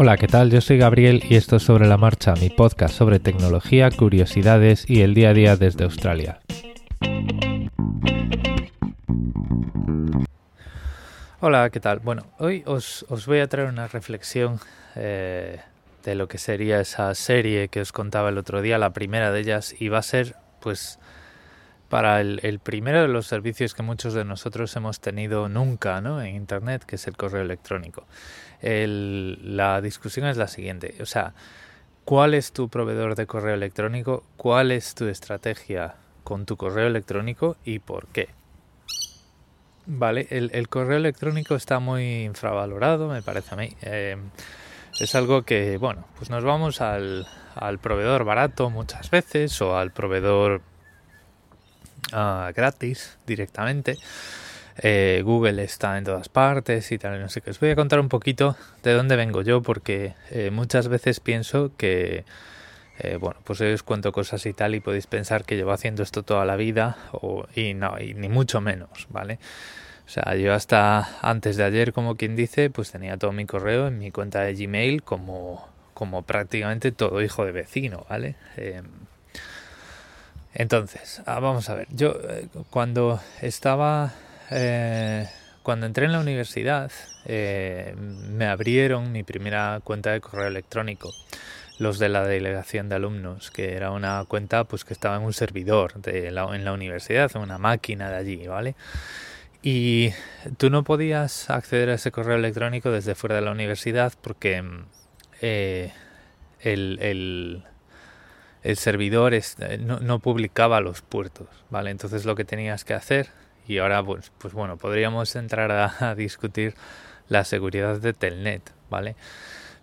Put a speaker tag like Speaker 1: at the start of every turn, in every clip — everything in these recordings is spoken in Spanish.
Speaker 1: Hola, ¿qué tal? Yo soy Gabriel y esto es Sobre la Marcha, mi podcast sobre tecnología, curiosidades y el día a día desde Australia. Hola, ¿qué tal? Bueno, hoy os, voy a traer una reflexión eh, de lo que sería esa serie que os contaba el otro día, la primera de ellas, y va a ser, pues, para el, primero de los servicios que muchos de nosotros hemos tenido nunca ¿no? en Internet, que es el correo electrónico. La discusión es la siguiente, o sea, ¿cuál es tu proveedor de correo electrónico? ¿Cuál es tu estrategia con tu correo electrónico y por qué? Vale, el, correo electrónico está muy infravalorado, me parece a mí. Eh, es algo que, bueno, pues nos vamos al, al proveedor barato muchas veces o al proveedor Ah, gratis directamente. Eh, Google está en todas partes y tal, no sé qué. Os voy a contar un poquito de dónde vengo yo porque eh, muchas veces pienso que, eh, bueno, pues os cuento cosas y tal y podéis pensar que llevo haciendo esto toda la vida o, y no, y ni mucho menos, ¿vale? O sea, yo hasta antes de ayer, como quien dice, pues tenía todo mi correo en mi cuenta de Gmail como, como prácticamente todo hijo de vecino, ¿vale? Entonces, ah, vamos a ver. Yo cuando estaba, eh, cuando entré en la universidad, eh, me abrieron mi primera cuenta de correo electrónico, los de la delegación de alumnos, que era una cuenta pues que estaba en un servidor de la, en la universidad, en una máquina de allí, ¿vale? Y tú no podías acceder a ese correo electrónico desde fuera de la universidad porque el el servidor eh, no, publicaba los puertos, ¿vale? Entonces lo que tenías que hacer, y ahora pues, pues bueno, podríamos entrar a, discutir la seguridad de Telnet, ¿vale?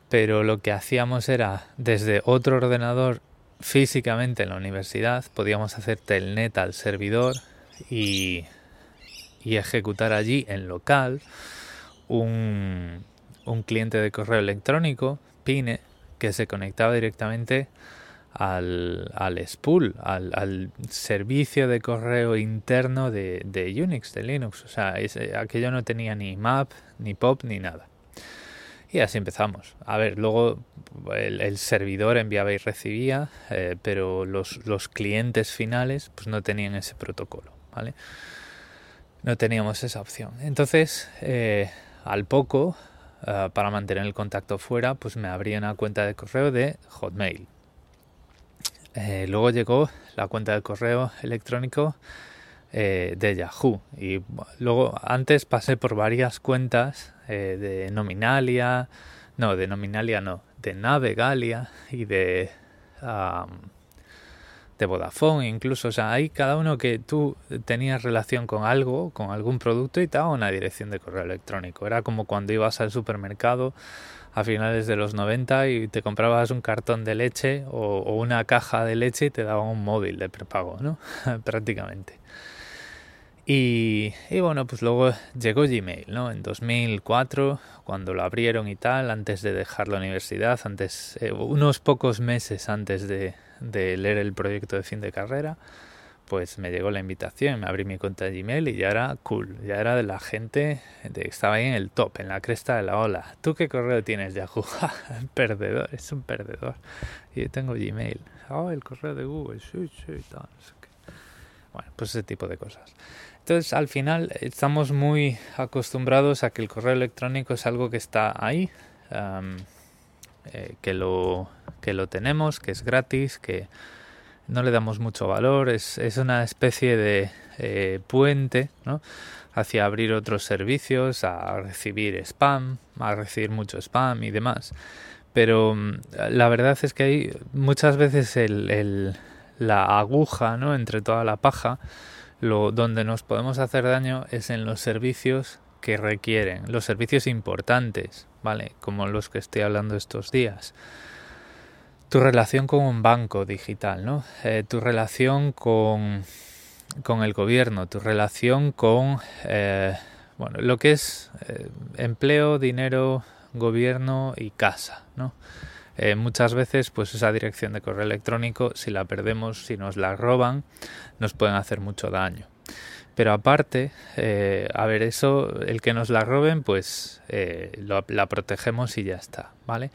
Speaker 1: Pero lo que hacíamos era, desde otro ordenador físicamente en la universidad, podíamos hacer Telnet al servidor y, y ejecutar allí en local un, un cliente de correo electrónico, Pine, que se conectaba directamente al, al spool, al, al, servicio de correo interno de, de Unix, de Linux. O sea, aquello no tenía ni map, ni pop, ni nada. Y así empezamos. A ver, luego el, servidor enviaba y recibía, eh, pero los, los, clientes finales pues no tenían ese protocolo, ¿vale? No teníamos esa opción. Entonces, eh, al poco, eh, para mantener el contacto fuera, pues me abrí una cuenta de correo de Hotmail. Eh, luego llegó la cuenta de correo electrónico eh, de Yahoo. Y luego antes pasé por varias cuentas eh, de Nominalia, no, de Nominalia no, de Navegalia y de, de Vodafone incluso. O sea, hay cada uno que tú tenías relación con algo, con algún producto y te daba una dirección de correo electrónico. Era como cuando ibas al supermercado a finales de los 90 y te comprabas un cartón de leche o, una caja de leche y te daban un móvil de prepago, ¿no? Prácticamente. Y, bueno, pues luego llegó Gmail, ¿no? En 2004, cuando lo abrieron y tal, antes de dejar la universidad, antes, eh, unos pocos meses antes de leer el proyecto de fin de carrera, pues me llegó la invitación, me abrí mi cuenta de Gmail y ya era cool, ya era de la gente, de, estaba ahí en el top, en la cresta de la ola. ¿Tú qué correo tienes, Yahoo? perdedor, es un perdedor. Y yo tengo Gmail. Oh, el correo de Google, sí, sí, tal, Bueno, pues ese tipo de cosas. Entonces, al final, estamos muy acostumbrados a que el correo electrónico es algo que está ahí, eh, que, lo, que lo tenemos, que es gratis, que no le damos mucho valor, es, es una especie de eh, puente ¿no? hacia abrir otros servicios, a recibir spam, a recibir mucho spam y demás. Pero mm, la verdad es que hay muchas veces el, el, la aguja ¿no? entre toda la paja, lo, donde nos podemos hacer daño es en los servicios que requieren, los servicios importantes, ¿vale? Como los que estoy hablando estos días tu relación con un banco digital, ¿no? Eh, tu relación con, con, el gobierno, tu relación con eh, bueno, lo que es eh, empleo, dinero, gobierno y casa, ¿no? muchas veces, pues esa dirección de correo electrónico, si la perdemos, si nos la roban, nos pueden hacer mucho daño, Pero aparte, eh, a ver, eso, el que nos la roben, pues eh, la protegemos y ya está, ¿vale?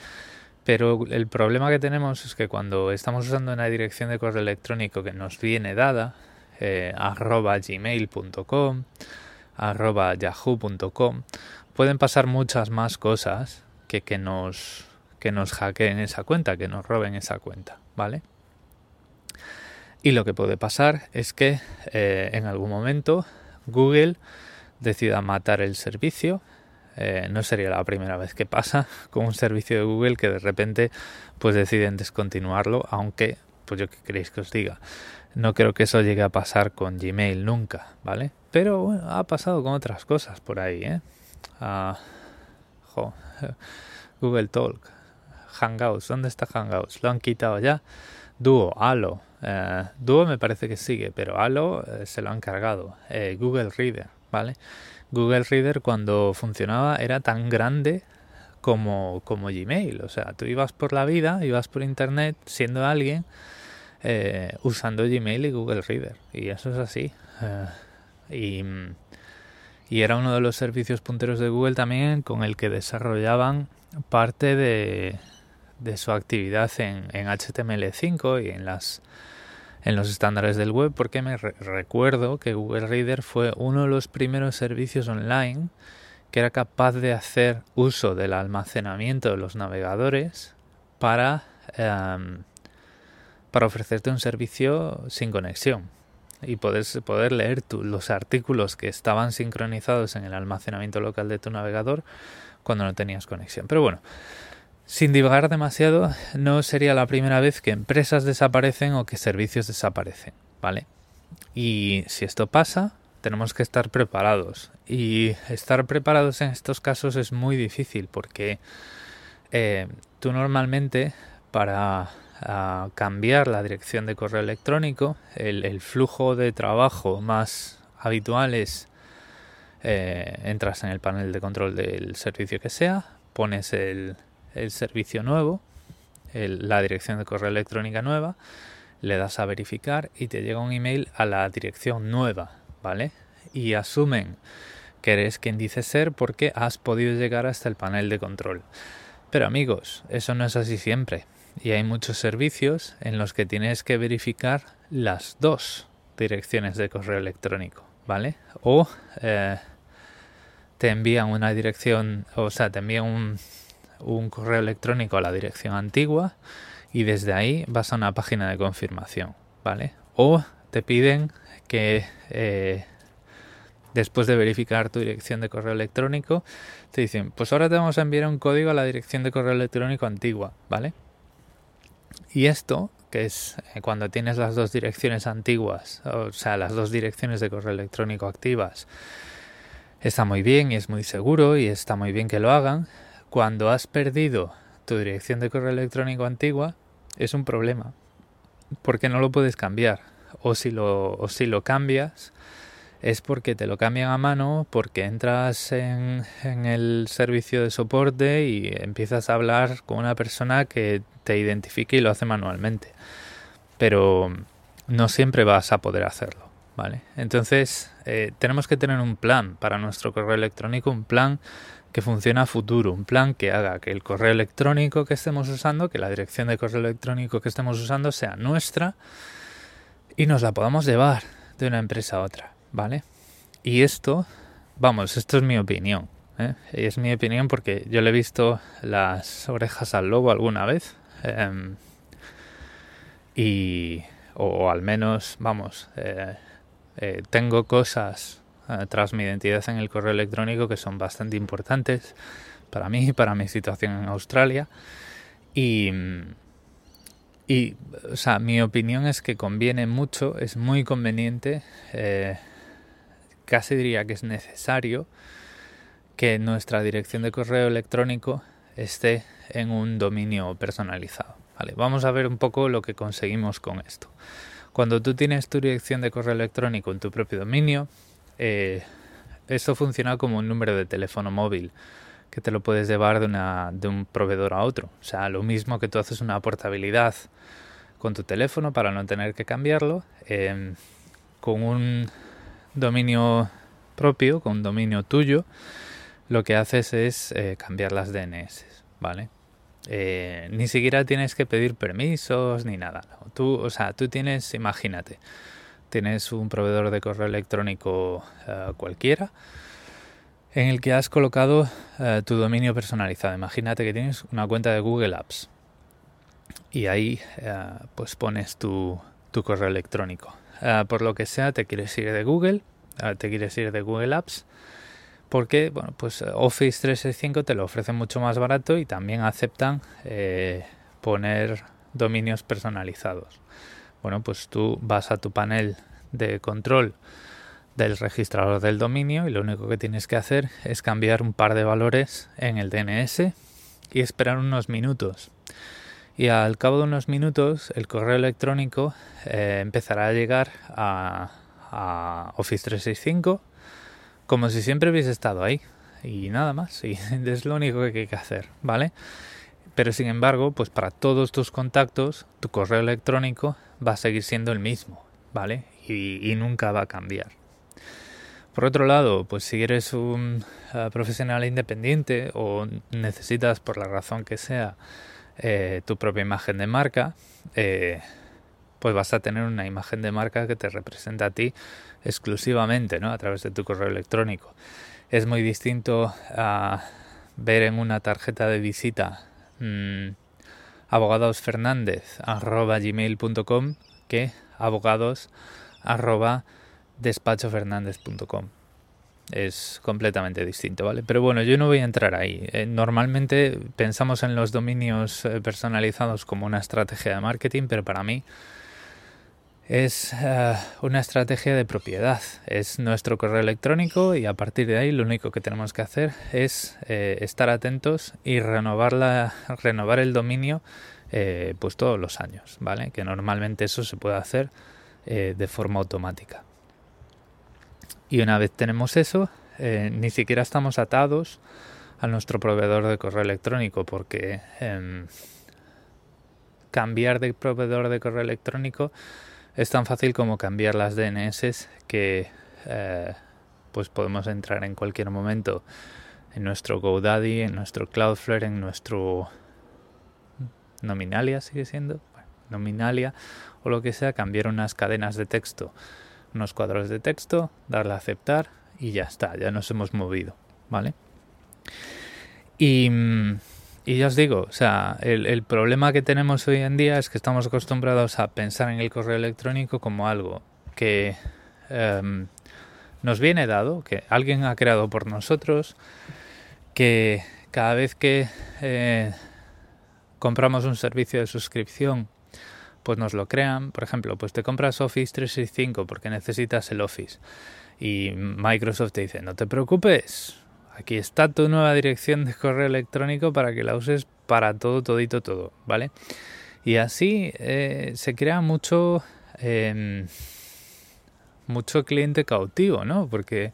Speaker 1: Pero el problema que tenemos es que cuando estamos usando una dirección de correo electrónico que nos viene dada, eh, arroba gmail.com, arroba yahoo.com, pueden pasar muchas más cosas que, que, nos, que nos hackeen esa cuenta, que nos roben esa cuenta, ¿vale? Y lo que puede pasar es que eh, en algún momento Google decida matar el servicio. Eh, no sería la primera vez que pasa con un servicio de Google que de repente pues deciden descontinuarlo, aunque pues yo qué queréis que os diga. No creo que eso llegue a pasar con Gmail nunca, ¿vale? Pero bueno, ha pasado con otras cosas por ahí, ¿eh? Ah, Google Talk, Hangouts, ¿dónde está Hangouts? Lo han quitado ya. Duo, Halo, eh, Duo me parece que sigue, pero Halo eh, se lo han cargado. Eh, Google Reader, ¿vale? Google Reader cuando funcionaba era tan grande como, como Gmail. O sea, tú ibas por la vida, ibas por Internet siendo alguien usando Gmail y Google Reader. Y eso es así. y, y era uno de los servicios punteros de Google también con el que desarrollaban parte de, de su actividad en, en HTML5 y en las en los estándares del web porque me recuerdo que Google Reader fue uno de los primeros servicios online que era capaz de hacer uso del almacenamiento de los navegadores para, em, para ofrecerte un servicio sin conexión y poder, poder leer los artículos que estaban sincronizados en el almacenamiento local de tu navegador cuando no tenías conexión. Pero bueno, sin divagar demasiado, no sería la primera vez que empresas desaparecen o que servicios desaparecen, ¿vale? Y si esto pasa, tenemos que estar preparados. Y estar preparados en estos casos es muy difícil porque eh, tú normalmente para ah, cambiar la dirección de correo electrónico, el, flujo de trabajo más habitual es eh, entras en el panel de control del servicio que sea, pones el el servicio nuevo, la dirección de correo electrónica nueva, le das a verificar y te llega un email a la dirección nueva, ¿vale? Y asumen que eres quien dice ser porque has podido llegar hasta el panel de control. Pero amigos, eso no es así siempre. Y hay muchos servicios en los que tienes que verificar las dos direcciones de correo electrónico, ¿vale? O eh, te envían una dirección, o sea, te envían un, un correo electrónico a la dirección antigua y desde ahí vas a una página de confirmación, ¿vale? O te piden que eh, después de verificar tu dirección de correo electrónico, te dicen, pues ahora te vamos a enviar un código a la dirección de correo electrónico antigua, ¿vale? Y esto, que es eh, cuando tienes las dos direcciones antiguas, o sea, las dos direcciones de correo electrónico activas, está muy bien y es muy seguro y está muy bien que lo hagan, cuando has perdido tu dirección de correo electrónico antigua, es un problema, porque no lo puedes cambiar. O si lo, o si lo cambias, es porque te lo cambian a mano, porque entras en, en, el servicio de soporte y empiezas a hablar con una persona que te identifique y lo hace manualmente. Pero no siempre vas a poder hacerlo, ¿vale? Entonces, eh, tenemos que tener un plan para nuestro correo electrónico, un plan que funcione a futuro, un plan que haga que el correo electrónico que estemos usando, que la dirección de correo electrónico que estemos usando sea nuestra y nos la podamos llevar de una empresa a otra, ¿vale? Y esto, vamos, esto es mi opinión. ¿eh? Es mi opinión porque yo le he visto las orejas al lobo alguna vez. Em, y, o, al menos, vamos, eh, eh, tengo cosas tras mi identidad en el correo electrónico que son bastante importantes para mí y para mi situación en Australia. Y, y, o sea, mi opinión es que conviene mucho, es muy conveniente, eh, casi diría que es necesario que nuestra dirección de correo electrónico esté en un dominio personalizado. Vale, vamos a ver un poco lo que conseguimos con esto. Cuando tú tienes tu dirección de correo electrónico en tu propio dominio, eh, eso funciona como un número de teléfono móvil que te lo puedes llevar de, una, de un proveedor a otro. O sea, lo mismo que tú haces una portabilidad con tu teléfono para no tener que cambiarlo, em, con un dominio propio, con dominio tuyo, lo que haces es eh, cambiar las DNS, ¿vale? Eh, ni siquiera tienes que pedir permisos ni nada. Tú, o sea, tú tienes, imagínate, tienes un proveedor de correo electrónico eh, cualquiera en el que has colocado tu dominio personalizado. Imagínate que tienes una cuenta de Google Apps y ahí pues pones tu, tu correo electrónico. por lo que sea, te quieres ir de Google, te quieres ir de Google Apps porque bueno, pues Office 365 te lo ofrece mucho más barato y también aceptan eh, poner dominios personalizados. Bueno, pues tú vas a tu panel de control del registrador del dominio y lo único que tienes que hacer es cambiar un par de valores en el DNS y esperar unos minutos. Y al cabo de unos minutos el correo electrónico eh, empezará a llegar a, a Office 365 como si siempre hubiese estado ahí y nada más, y es lo único que hay que hacer, ¿vale? Pero sin embargo, pues para todos tus contactos, tu correo electrónico va a seguir siendo el mismo, ¿vale? Y, nunca va a cambiar. Por otro lado, pues si eres un eh, profesional independiente o necesitas por la razón que sea eh, tu propia imagen de marca, eh, pues vas a tener una imagen de marca que te representa a ti exclusivamente, ¿no? A través de tu correo electrónico. Es muy distinto a ver en una tarjeta de visita mmm, abogadosfernandez.gmail.com que abogados es completamente distinto, ¿vale? Pero bueno, yo no voy a entrar ahí. Eh, normalmente pensamos en los dominios eh, personalizados como una estrategia de marketing, pero para mí es eh, una estrategia de propiedad. Es nuestro correo electrónico y a partir de ahí lo único que tenemos que hacer es eh, estar atentos y renovar, la, renovar el dominio eh, pues todos los años, ¿vale? Que normalmente eso se puede hacer de forma automática. Y una vez tenemos eso, ni siquiera estamos atados a nuestro proveedor de correo electrónico porque em, cambiar de proveedor de correo electrónico es tan fácil como cambiar las DNS que eh, pues podemos entrar en cualquier momento en nuestro GoDaddy, en nuestro Cloudflare, en nuestro Nominalia sigue siendo, Nominalia o lo que sea, cambiar unas cadenas de texto, unos cuadros de texto, darle a aceptar y ya está, ya nos hemos movido, ¿vale? Y mm, y ya os digo, o sea, el, problema que tenemos hoy en día es que estamos acostumbrados a pensar en el correo electrónico como algo que em, nos viene dado, que alguien ha creado por nosotros, que cada vez que eh, compramos un servicio de suscripción, pues nos lo crean. Por ejemplo, pues te compras Office 365 porque necesitas el Office. Y Microsoft te dice, no te preocupes, Aquí está tu nueva dirección de correo electrónico para que la uses para todo, todito, todo, ¿vale? Y así eh, se crea mucho, em, mucho cliente cautivo, ¿no? Porque,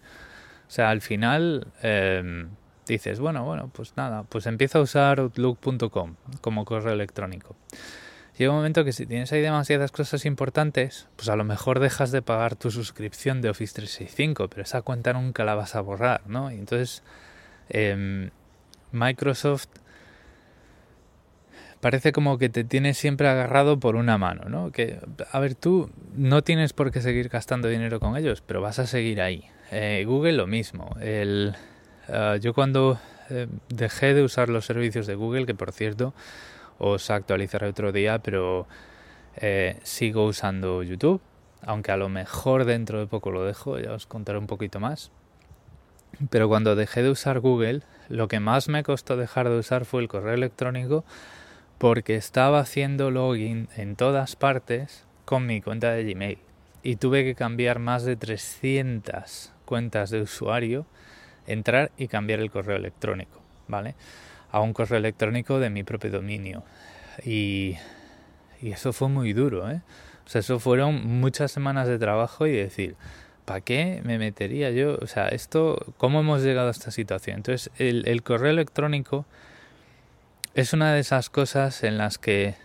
Speaker 1: o sea, al final em, dices, bueno, bueno, pues nada, pues empieza a usar outlook.com como correo electrónico llega un momento que si tienes ahí demasiadas cosas importantes, pues a lo mejor dejas de pagar tu suscripción de Office 365, pero esa cuenta nunca la vas a borrar, ¿no? Y entonces em, Microsoft parece como que te tiene siempre agarrado por una mano, ¿no? Que, a ver, tú no tienes por qué seguir gastando dinero con ellos, pero vas a seguir ahí. Eh, Google lo mismo. El, eh, yo cuando eh, dejé de usar los servicios de Google, que por cierto os actualizaré otro día, pero eh, sigo usando YouTube, aunque a lo mejor dentro de poco lo dejo, ya os contaré un poquito más. Pero cuando dejé de usar Google, lo que más me costó dejar de usar fue el correo electrónico porque estaba haciendo login en todas partes con mi cuenta de Gmail y tuve que cambiar más de 300 cuentas de usuario, entrar y cambiar el correo electrónico, ¿vale? A un correo electrónico de mi propio dominio. Y, y eso fue muy duro, ¿eh? O sea, eso fueron muchas semanas de trabajo y decir, ¿para qué me metería yo? O sea, esto, ¿cómo hemos llegado a esta situación? Entonces, el, el correo electrónico es una de esas cosas en las que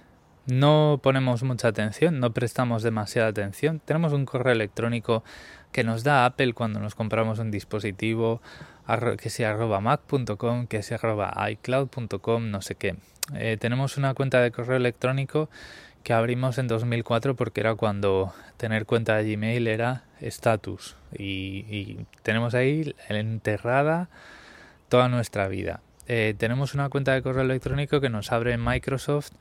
Speaker 1: no ponemos mucha atención, no prestamos demasiada atención. Tenemos un correo electrónico que nos da Apple cuando nos compramos un dispositivo, que sea arroba mac.com, que sea arroba icloud.com, no sé qué. Eh, tenemos una cuenta de correo electrónico que abrimos en 2004 porque era cuando tener cuenta de Gmail era estatus y, tenemos ahí enterrada toda nuestra vida. Eh, tenemos una cuenta de correo electrónico que nos abre Microsoft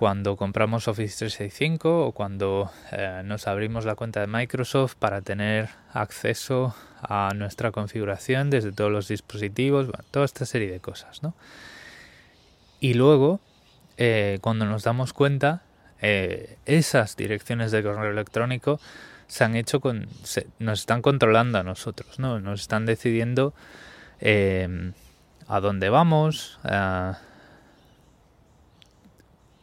Speaker 1: cuando compramos Office 365 o cuando eh, nos abrimos la cuenta de Microsoft para tener acceso a nuestra configuración desde todos los dispositivos, toda esta serie de cosas, ¿no? Y luego, eh, cuando nos damos cuenta, eh, esas direcciones de correo electrónico se han hecho con, nos están controlando a nosotros, ¿no? Nos están decidiendo a dónde vamos,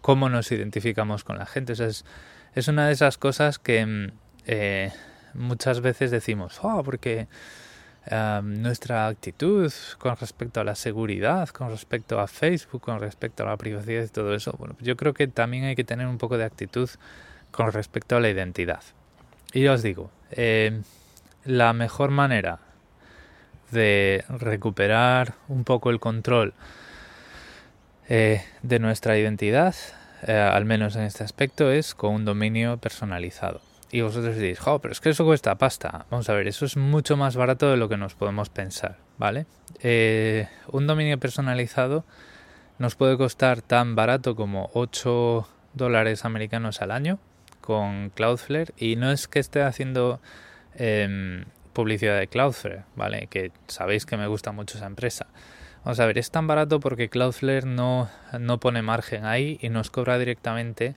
Speaker 1: cómo nos identificamos con la gente. es, una de esas cosas que mm, eh, muchas veces decimos, oh, porque nuestra actitud con respecto a la seguridad, con respecto a Facebook, con respecto a la privacidad y todo eso, bueno, yo creo que también hay que tener un poco de actitud con respecto a la identidad. Y os digo, eh, la mejor manera de recuperar un poco el control eh, de nuestra identidad, eh, al menos en este aspecto, es con un dominio personalizado. Y vosotros diréis, oh, pero es que eso cuesta pasta. Vamos a ver, eso es mucho más barato de lo que nos podemos pensar, ¿vale? Eh, un dominio personalizado nos puede costar tan barato como 8 dólares americanos al año con Cloudflare y no es que esté haciendo em, publicidad de Cloudflare, ¿vale? Que sabéis que me gusta mucho esa empresa. Vamos a ver, es tan barato porque Cloudflare no, no pone margen ahí y nos cobra directamente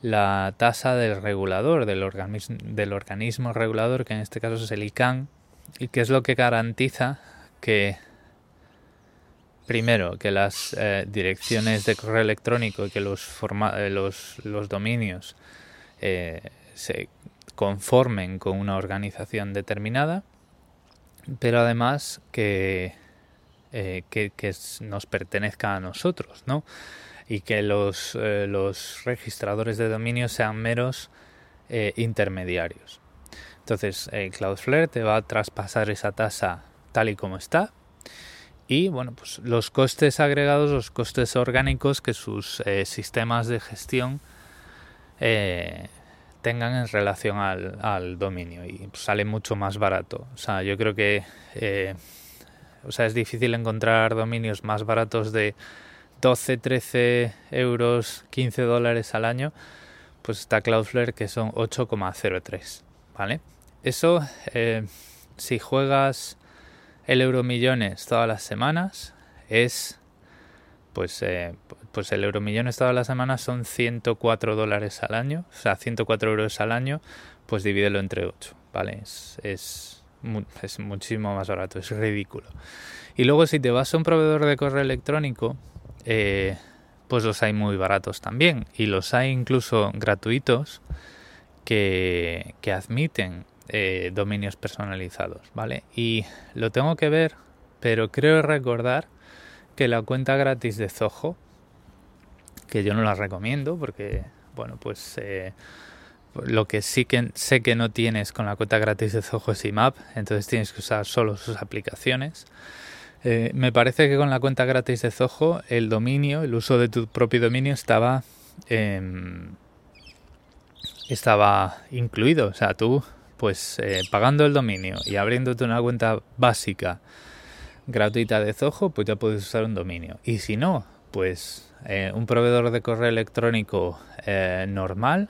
Speaker 1: la tasa del regulador, del, organismo, del organismo regulador, que en este caso es el ICANN, y que es lo que garantiza que, primero, que las eh, direcciones de correo electrónico y que los, eh, los, los, dominios eh, se conformen con una organización determinada, pero además que eh, que, nos pertenezca a nosotros, ¿no? Y que los, eh, los registradores de dominio sean meros eh, intermediarios. Entonces, Cloudflare te va a traspasar esa tasa tal y como está. Y bueno, pues los costes agregados, los costes orgánicos que sus sistemas de gestión tengan en relación al, al dominio y pues, sale mucho más barato. O sea, yo creo que o sea, es difícil encontrar dominios más baratos de 12, 13 euros, 15 dólares al año. Pues está Cloudflare que son 8,03. ¿Vale? Eso, eh, si juegas el Euromillones todas las semanas, es. Pues, eh, pues el Euromillones todas las semanas son 104 dólares al año. O sea, 104 euros al año, pues divídelo entre 8. ¿Vale? es, es es muchísimo más barato, es ridículo. Y luego si te vas a un proveedor de correo electrónico, eh, pues los hay muy baratos también. Y los hay incluso gratuitos que, que admiten eh, dominios personalizados, ¿vale? Y lo tengo que ver, pero creo recordar que la cuenta gratis de Zoho, que yo no la recomiendo porque, bueno, pues... Eh, lo que sí que sé que no tienes con la cuenta gratis de Zoho es IMAP, entonces tienes que usar solo sus aplicaciones. Eh, me parece que con la cuenta gratis de Zoho el dominio, el uso de tu propio dominio estaba estaba incluido. O sea, tú pues eh, pagando el dominio y abriéndote una cuenta básica gratuita de Zoho, pues ya puedes usar un dominio. Y si no, pues eh, un proveedor de correo electrónico normal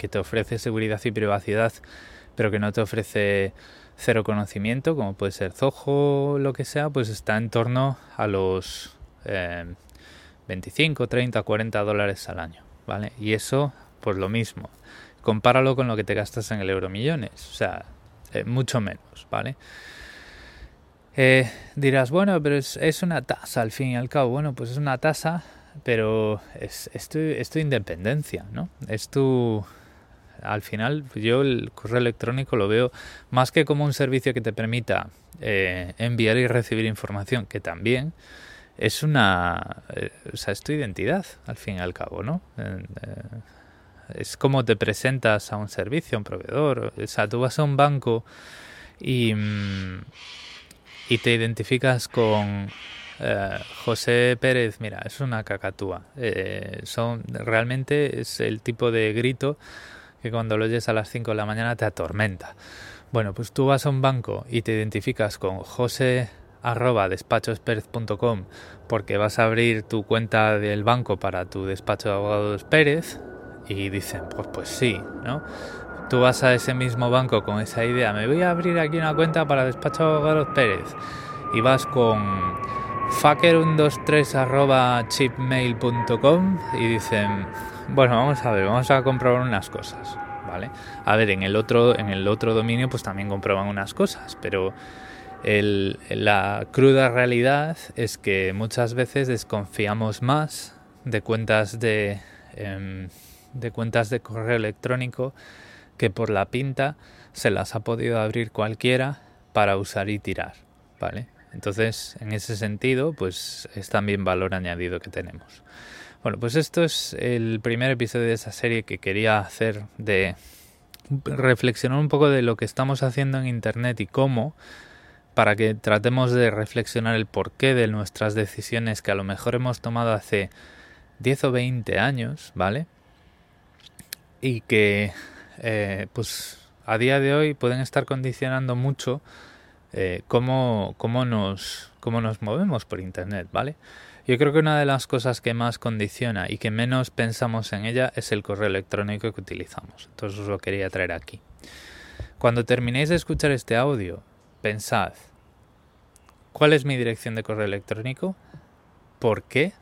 Speaker 1: que te ofrece seguridad y privacidad, pero que no te ofrece cero conocimiento, como puede ser Zoho lo que sea, pues está en torno a los 25, 30, 40 dólares al año, ¿vale? Y eso, pues lo mismo. Compáralo con lo que te gastas en el Euromillones, o sea, eh, mucho menos, ¿vale? Eh, dirás, bueno, pero es, es, una tasa al fin y al cabo. Bueno, pues es una tasa, pero es, es, tu, es tu independencia, ¿no? Es tu, al final yo el correo electrónico lo veo más que como un servicio que te permita eh, enviar y recibir información, que también es una, eh, o sea, es tu identidad al fin y al cabo, ¿no? es como te presentas a un servicio, a un proveedor. O sea, tú vas a un banco y, mm, y te identificas con eh, José Pérez, mira, es una cacatúa. Eh, son, realmente es el tipo de grito que cuando lo oyes a las 5 de la mañana te atormenta. Bueno, pues tú vas a un banco y te identificas con José arroba despachosperez.com porque vas a abrir tu cuenta del banco para tu despacho de abogados Pérez y dicen, pues pues sí, ¿no? Tú vas a ese mismo banco con esa idea, me voy a abrir aquí una cuenta para despacho de abogados Pérez y vas con fucker123 arroba chipmail.com y dicen, bueno, vamos a ver, vamos a comprobar unas cosas, ¿vale? A ver, en el otro, en el otro dominio pues también comprueban unas cosas, pero la cruda realidad es que muchas veces desconfiamos más de cuentas de, em, de cuentas de correo electrónico que por la pinta se las ha podido abrir cualquiera para usar y tirar, ¿vale? Entonces, en ese sentido, pues es también valor añadido que tenemos. Bueno, pues esto es el primer episodio de esa serie que quería hacer de reflexionar un poco de lo que estamos haciendo en Internet y cómo para que tratemos de reflexionar el porqué de nuestras decisiones que a lo mejor hemos tomado hace 10 o 20 años, ¿vale? Y que eh, pues a día de hoy pueden estar condicionando mucho eh, cómo, cómo, nos, cómo nos movemos por Internet, ¿vale? Yo creo que una de las cosas que más condiciona y que menos pensamos en ella es el correo electrónico que utilizamos. Entonces os lo quería traer aquí. Cuando terminéis de escuchar este audio, pensad, cuál es mi dirección de correo electrónico, por qué,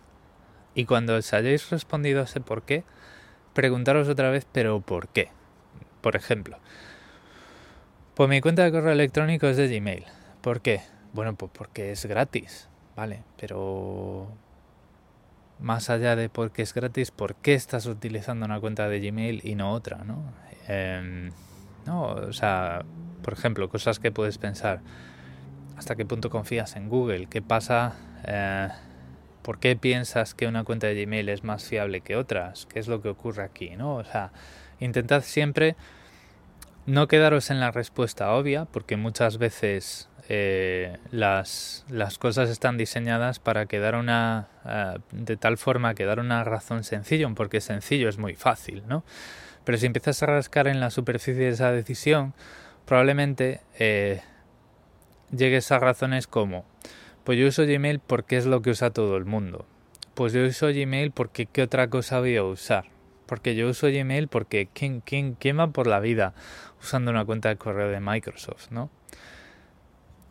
Speaker 1: y cuando os hayáis respondido a ese por qué, preguntaros otra vez, pero ¿por qué? Por ejemplo, pues mi cuenta de correo electrónico es de Gmail. ¿Por qué? Bueno, pues porque es gratis, ¿vale? Pero más allá de porque es gratis, ¿por qué estás utilizando una cuenta de Gmail y no otra, no? Em, no, o sea, por ejemplo, cosas que puedes pensar hasta qué punto confías en Google, qué pasa, eh, por qué piensas que una cuenta de Gmail es más fiable que otras, qué es lo que ocurre aquí, ¿no? O sea, intentad siempre no quedaros en la respuesta obvia, porque muchas veces eh, las, las, cosas están diseñadas para quedar una eh, de tal forma que dar una razón sencilla, porque sencillo es muy fácil, ¿no? Pero si empiezas a rascar en la superficie de esa decisión, probablemente llegues a razones como, pues yo uso Gmail porque es lo que usa todo el mundo. Pues yo uso Gmail porque qué otra cosa voy a usar. Porque yo uso Gmail porque ¿quién, quién, por la vida usando una cuenta de correo de Microsoft, no?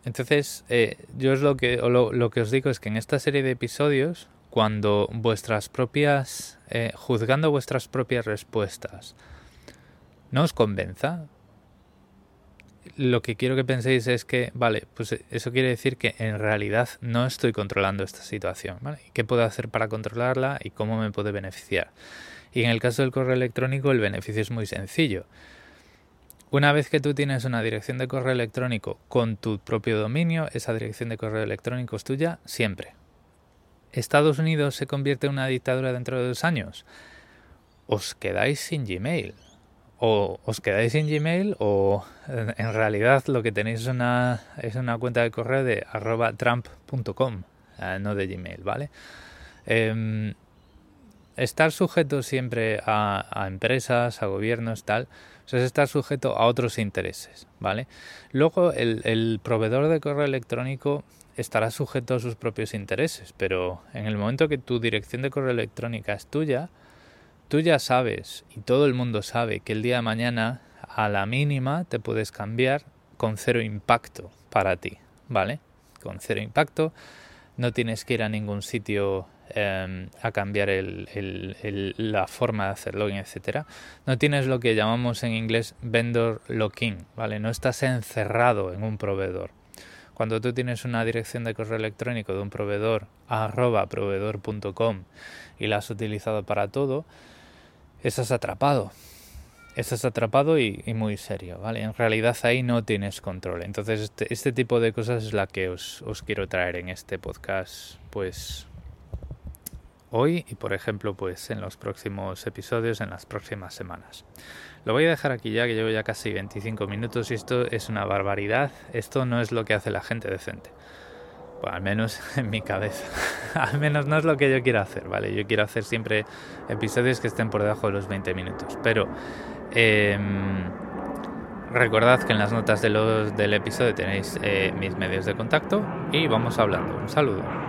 Speaker 1: Entonces, eh, yo es lo que, lo, que os digo es que en esta serie de episodios, cuando vuestras propias, eh, juzgando vuestras propias respuestas, no os convenza, lo que quiero que penséis es que, vale, pues eso quiere decir que en realidad no estoy controlando esta situación, ¿vale? ¿Qué puedo hacer para controlarla y cómo me puede beneficiar? Y en el caso del correo electrónico el beneficio es muy sencillo. Una vez que tú tienes una dirección de correo electrónico con tu propio dominio, esa dirección de correo electrónico es tuya siempre. ¿Estados Unidos se convierte en una dictadura dentro de dos años? Os quedáis sin Gmail o os quedáis en Gmail o en realidad lo que tenéis es una, es una cuenta de correo de arroba trump.com, eh, no de Gmail, ¿vale? Em, estar sujeto siempre a, empresas, a gobiernos, tal, es estar sujeto a otros intereses, ¿vale? Luego el, proveedor de correo electrónico estará sujeto a sus propios intereses, pero en el momento que tu dirección de correo electrónica es tuya, Tú ya sabes, y todo el mundo sabe, que el día de mañana a la mínima te puedes cambiar con cero impacto para ti, ¿vale? Con cero impacto, no tienes que ir a ningún sitio em, a cambiar la forma de hacer login, etcétera. No tienes lo que llamamos en inglés vendor lock-in, ¿vale? No estás encerrado en un proveedor. Cuando tú tienes una dirección de correo electrónico de un proveedor arroba proveedor.com y la has utilizado para todo, estás atrapado. Estás atrapado y, muy serio, ¿vale? En realidad ahí no tienes control. Entonces este, este tipo de cosas es la que os, quiero traer en este podcast, pues hoy y por ejemplo pues en los próximos episodios, en las próximas semanas. Lo voy a dejar aquí ya que llevo ya casi 25 minutos y esto es una barbaridad. Esto no es lo que hace la gente decente. Pues al menos en mi cabeza. al menos no es lo que yo quiero hacer, ¿vale? Yo quiero hacer siempre episodios que estén por debajo de los 20 minutos. Pero em, recordad que en las notas de los, del episodio tenéis eh, mis medios de contacto y vamos hablando. Un saludo.